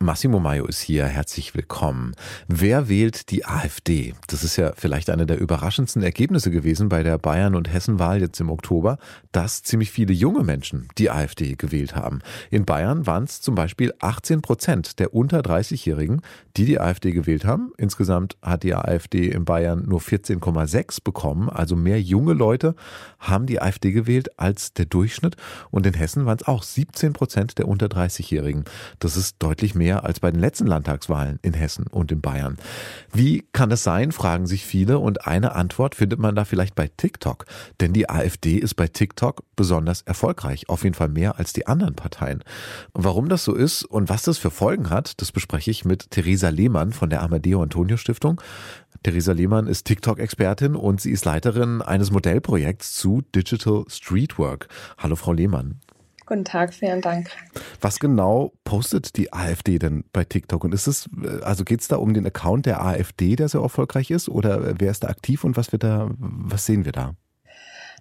Massimo Maio ist hier, herzlich willkommen. Wer wählt die AfD? Das ist ja vielleicht eine der überraschendsten Ergebnisse gewesen bei der Bayern- und Hessenwahl jetzt im Oktober, dass ziemlich viele junge Menschen die AfD gewählt haben. In Bayern waren es zum Beispiel 18 Prozent der unter 30-Jährigen, die die AfD gewählt haben. Insgesamt hat die AfD in Bayern nur 14,6 bekommen, also mehr junge Leute haben die AfD gewählt als der Durchschnitt. Und in Hessen waren es auch 17 Prozent der unter 30-Jährigen. Das ist deutlich mehr mehr als bei den letzten Landtagswahlen in Hessen und in Bayern. Wie kann das sein, fragen sich viele und eine Antwort findet man da vielleicht bei TikTok. Denn die AfD ist bei TikTok besonders erfolgreich, auf jeden Fall mehr als die anderen Parteien. Warum das so ist und was das für Folgen hat, das bespreche ich mit Theresa Lehmann von der Amadeo Antonio Stiftung. Theresa Lehmann ist TikTok-Expertin und sie ist Leiterin eines Modellprojekts zu Digital Streetwork. Hallo, Frau Lehmann. Guten Tag, vielen Dank. Was genau postet die AfD denn bei TikTok? Und ist es, also geht es da um den Account der AfD, der so erfolgreich ist? Oder wer ist da aktiv und was wird da, was sehen wir da?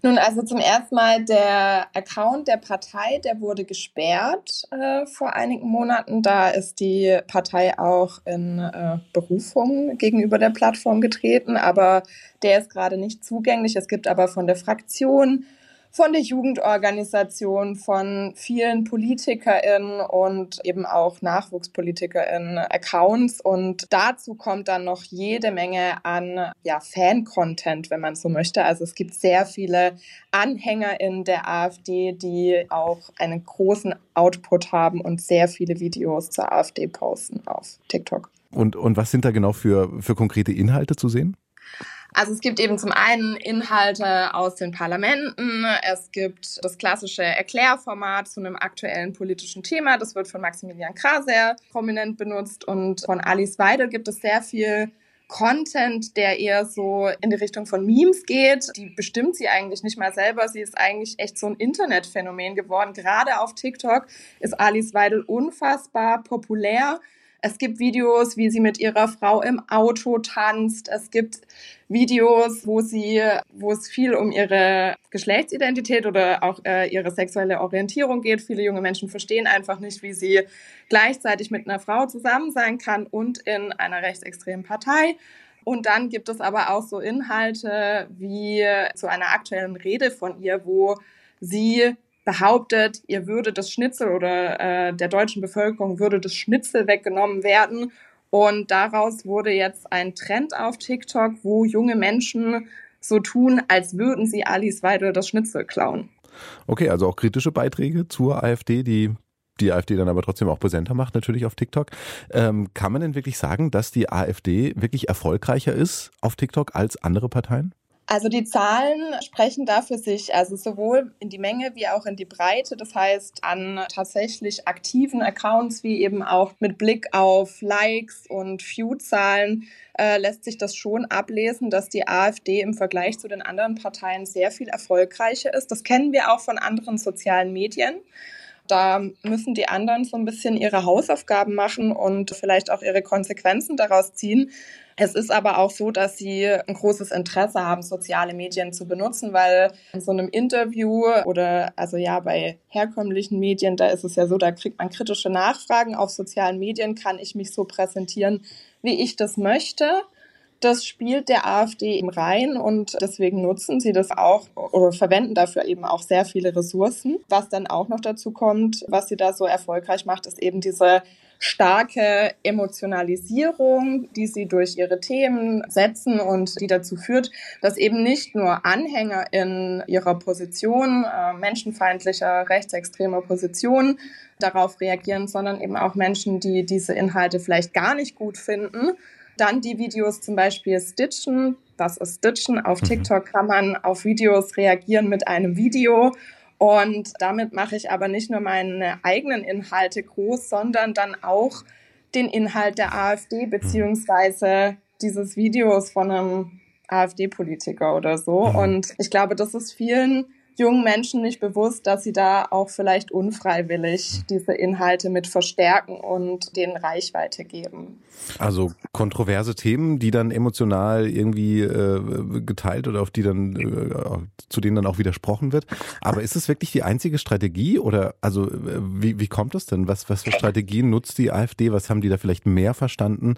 Nun, also zum ersten Mal der Account der Partei, der wurde gesperrt äh, vor einigen Monaten. Da ist die Partei auch in äh, Berufung gegenüber der Plattform getreten, aber der ist gerade nicht zugänglich. Es gibt aber von der Fraktion von der Jugendorganisation, von vielen PolitikerInnen und eben auch NachwuchspolitikerInnen Accounts. Und dazu kommt dann noch jede Menge an ja, Fan-Content, wenn man so möchte. Also es gibt sehr viele AnhängerInnen der AfD, die auch einen großen Output haben und sehr viele Videos zur AfD posten auf TikTok. Und, und was sind da genau für, für konkrete Inhalte zu sehen? Also es gibt eben zum einen Inhalte aus den Parlamenten, es gibt das klassische Erklärformat zu einem aktuellen politischen Thema, das wird von Maximilian Krah sehr prominent benutzt und von Alice Weidel gibt es sehr viel Content, der eher so in die Richtung von Memes geht. Die bestimmt sie eigentlich nicht mal selber. Sie ist eigentlich echt so ein Internetphänomen geworden. Gerade auf TikTok ist Alice Weidel unfassbar populär. Es gibt Videos, wie sie mit ihrer Frau im Auto tanzt. Es gibt Videos, wo sie, wo es viel um ihre Geschlechtsidentität oder auch äh, ihre sexuelle Orientierung geht. Viele junge Menschen verstehen einfach nicht, wie sie gleichzeitig mit einer Frau zusammen sein kann und in einer rechtsextremen Partei. Und dann gibt es aber auch so Inhalte wie zu einer aktuellen Rede von ihr, wo sie behauptet, ihr würde das Schnitzel oder äh, der deutschen Bevölkerung würde das Schnitzel weggenommen werden. Und daraus wurde jetzt ein Trend auf TikTok, wo junge Menschen so tun, als würden sie Alice Weidel das Schnitzel klauen. Okay, also auch kritische Beiträge zur AfD, die die AfD dann aber trotzdem auch präsenter macht, natürlich auf TikTok. Ähm, kann man denn wirklich sagen, dass die AfD wirklich erfolgreicher ist auf TikTok als andere Parteien? Also die Zahlen sprechen da für sich, also sowohl in die Menge wie auch in die Breite. Das heißt, an tatsächlich aktiven Accounts wie eben auch mit Blick auf Likes und View-Zahlen äh, lässt sich das schon ablesen, dass die AfD im Vergleich zu den anderen Parteien sehr viel erfolgreicher ist. Das kennen wir auch von anderen sozialen Medien. Da müssen die anderen so ein bisschen ihre Hausaufgaben machen und vielleicht auch ihre Konsequenzen daraus ziehen. Es ist aber auch so, dass sie ein großes Interesse haben, soziale Medien zu benutzen, weil in so einem Interview oder also ja bei herkömmlichen Medien, da ist es ja so, da kriegt man kritische Nachfragen. Auf sozialen Medien kann ich mich so präsentieren, wie ich das möchte. Das spielt der AfD eben rein und deswegen nutzen sie das auch oder verwenden dafür eben auch sehr viele Ressourcen. Was dann auch noch dazu kommt, was sie da so erfolgreich macht, ist eben diese starke Emotionalisierung, die sie durch ihre Themen setzen und die dazu führt, dass eben nicht nur Anhänger in ihrer Position, äh, menschenfeindlicher, rechtsextremer Position darauf reagieren, sondern eben auch Menschen, die diese Inhalte vielleicht gar nicht gut finden, dann die Videos zum Beispiel stitchen. Das ist Stitchen. Auf mhm. TikTok kann man auf Videos reagieren mit einem Video und damit mache ich aber nicht nur meine eigenen Inhalte groß, sondern dann auch den Inhalt der AfD beziehungsweise dieses Videos von einem AfD-Politiker oder so. Mhm. Und ich glaube, das ist vielen jungen Menschen nicht bewusst, dass sie da auch vielleicht unfreiwillig diese Inhalte mit verstärken und denen Reichweite geben. Also kontroverse Themen, die dann emotional irgendwie äh, geteilt oder auf die dann äh, zu denen dann auch widersprochen wird. Aber ist es wirklich die einzige Strategie oder also äh, wie, wie kommt das denn? Was, was für Strategien nutzt die AfD? Was haben die da vielleicht mehr verstanden,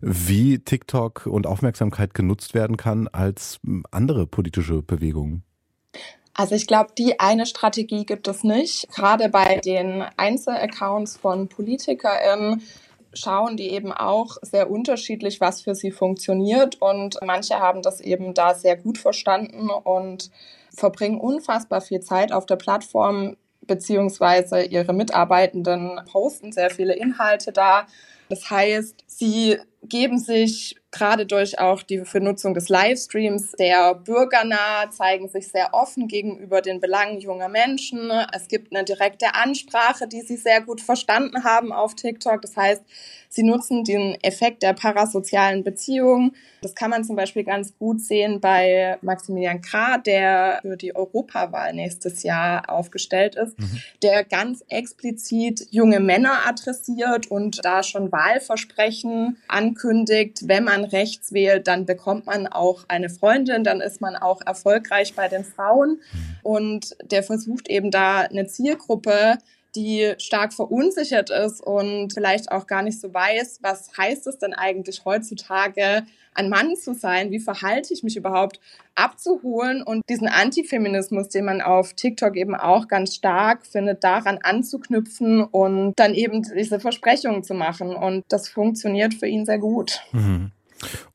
wie TikTok und Aufmerksamkeit genutzt werden kann als andere politische Bewegungen? Also ich glaube, die eine Strategie gibt es nicht. Gerade bei den Einzelaccounts von PolitikerInnen schauen die eben auch sehr unterschiedlich, was für sie funktioniert. Und manche haben das eben da sehr gut verstanden und verbringen unfassbar viel Zeit auf der Plattform, beziehungsweise ihre Mitarbeitenden posten sehr viele Inhalte da. Das heißt, sie geben sich gerade durch auch die Vernutzung des Livestreams sehr bürgernah, zeigen sich sehr offen gegenüber den Belangen junger Menschen. Es gibt eine direkte Ansprache, die sie sehr gut verstanden haben auf TikTok. Das heißt, sie nutzen den Effekt der parasozialen Beziehungen. Das kann man zum Beispiel ganz gut sehen bei Maximilian Krah, der für die Europawahl nächstes Jahr aufgestellt ist, mhm. der ganz explizit junge Männer adressiert und da schon Wahlversprechen ankündigt, wenn man rechts wählt, dann bekommt man auch eine Freundin, dann ist man auch erfolgreich bei den Frauen. Mhm. Und der versucht eben da eine Zielgruppe, die stark verunsichert ist und vielleicht auch gar nicht so weiß, was heißt es denn eigentlich heutzutage, ein Mann zu sein? Wie verhalte ich mich überhaupt abzuholen und diesen Antifeminismus, den man auf TikTok eben auch ganz stark findet, daran anzuknüpfen und dann eben diese Versprechungen zu machen. Und das funktioniert für ihn sehr gut. Mhm.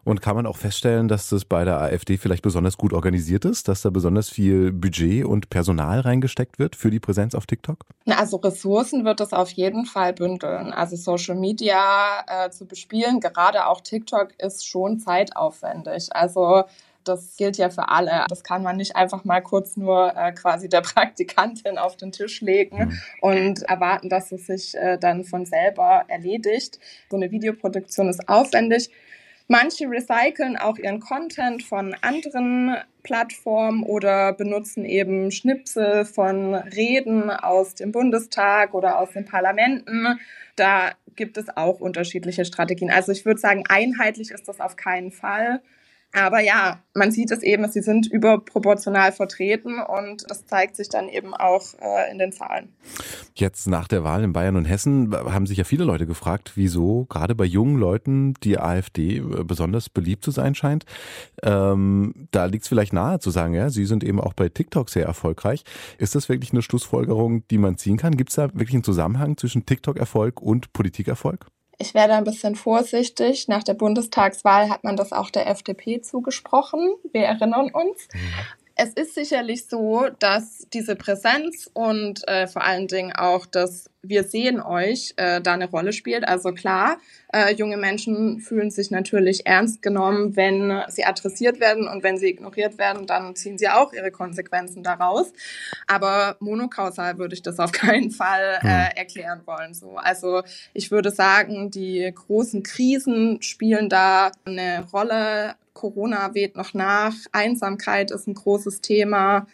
Und kann man auch feststellen, dass das bei der AfD vielleicht besonders gut organisiert ist, dass da besonders viel Budget und Personal reingesteckt wird für die Präsenz auf TikTok? Also Ressourcen wird es auf jeden Fall bündeln. Also Social Media äh, zu bespielen, gerade auch TikTok, ist schon zeitaufwendig. Also das gilt ja für alle. Das kann man nicht einfach mal kurz nur äh, quasi der Praktikantin auf den Tisch legen mhm. und erwarten, dass es sich äh, dann von selber erledigt. So eine Videoproduktion ist aufwendig. Manche recyceln auch ihren Content von anderen Plattformen oder benutzen eben Schnipsel von Reden aus dem Bundestag oder aus den Parlamenten. Da gibt es auch unterschiedliche Strategien. Also ich würde sagen, einheitlich ist das auf keinen Fall. Aber ja, man sieht es eben, sie sind überproportional vertreten und das zeigt sich dann eben auch äh, in den Zahlen. Jetzt nach der Wahl in Bayern und Hessen haben sich ja viele Leute gefragt, wieso gerade bei jungen Leuten die AfD äh, besonders beliebt zu sein scheint. Ähm, da liegt es vielleicht nahe zu sagen, ja, sie sind eben auch bei TikTok sehr erfolgreich. Ist das wirklich eine Schlussfolgerung, die man ziehen kann? Gibt es da wirklich einen Zusammenhang zwischen TikTok-Erfolg und Politikerfolg? Ich werde ein bisschen vorsichtig. Nach der Bundestagswahl hat man das auch der FDP zugesprochen. Wir erinnern uns. Mhm. Es ist sicherlich so, dass diese Präsenz und äh, vor allen Dingen auch das Wir sehen euch äh, da eine Rolle spielt. Also klar, äh, junge Menschen fühlen sich natürlich ernst genommen, wenn sie adressiert werden und wenn sie ignoriert werden, dann ziehen sie auch ihre Konsequenzen daraus. Aber monokausal würde ich das auf keinen Fall äh, hm. erklären wollen. So, also ich würde sagen, die großen Krisen spielen da eine Rolle Corona weht noch nach, Einsamkeit ist ein großes Thema.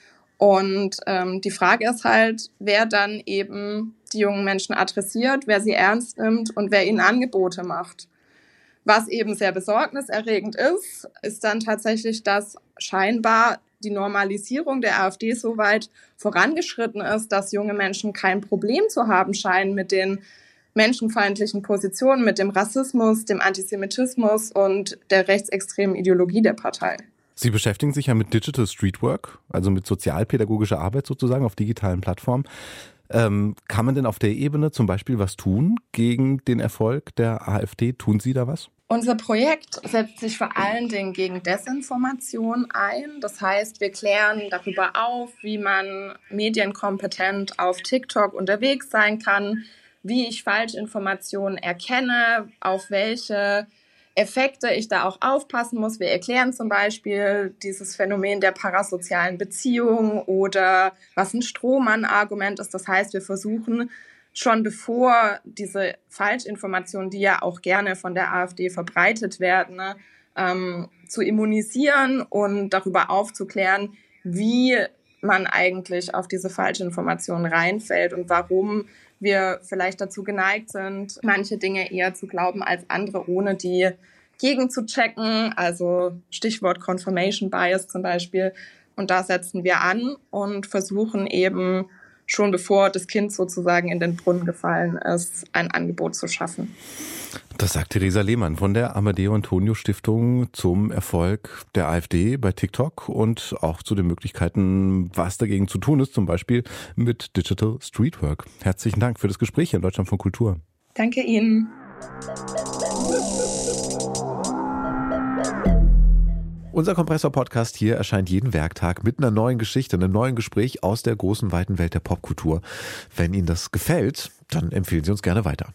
Und ähm, die Frage ist halt, wer dann eben die jungen Menschen adressiert, wer sie ernst nimmt und wer ihnen Angebote macht. Was eben sehr besorgniserregend ist, ist dann tatsächlich, dass scheinbar die Normalisierung der AfD so weit vorangeschritten ist, dass junge Menschen kein Problem zu haben scheinen mit den menschenfeindlichen Positionen, mit dem Rassismus, dem Antisemitismus und der rechtsextremen Ideologie der Partei. Sie beschäftigen sich ja mit Digital Streetwork, also mit sozialpädagogischer Arbeit sozusagen auf digitalen Plattformen. Ähm, kann man denn auf der Ebene zum Beispiel was tun gegen den Erfolg der AfD? Tun Sie da was? Unser Projekt setzt sich vor allen Dingen gegen Desinformation ein. Das heißt, wir klären darüber auf, wie man medienkompetent auf TikTok unterwegs sein kann, wie ich Falschinformationen erkenne, auf welche Effekte ich da auch aufpassen muss. Wir erklären zum Beispiel dieses Phänomen der parasozialen Beziehung oder was ein Strohmann-Argument ist. Das heißt, wir versuchen schon bevor diese Falschinformationen, die ja auch gerne von der AfD verbreitet werden, ne, ähm, zu immunisieren und darüber aufzuklären, wie man eigentlich auf diese falsche Information reinfällt und warum wir vielleicht dazu geneigt sind, manche Dinge eher zu glauben als andere, ohne die gegen zu checken. Also Stichwort Confirmation Bias zum Beispiel. Und da setzen wir an und versuchen eben schon bevor das Kind sozusagen in den Brunnen gefallen ist, ein Angebot zu schaffen. Das sagt Theresa Lehmann von der Amadeo Antonio Stiftung zum Erfolg der AfD bei TikTok und auch zu den Möglichkeiten, was dagegen zu tun ist, zum Beispiel mit Digital Streetwork. Herzlichen Dank für das Gespräch in Deutschland von Kultur. Danke Ihnen. Unser Kompressor-Podcast hier erscheint jeden Werktag mit einer neuen Geschichte, einem neuen Gespräch aus der großen, weiten Welt der Popkultur. Wenn Ihnen das gefällt, dann empfehlen Sie uns gerne weiter.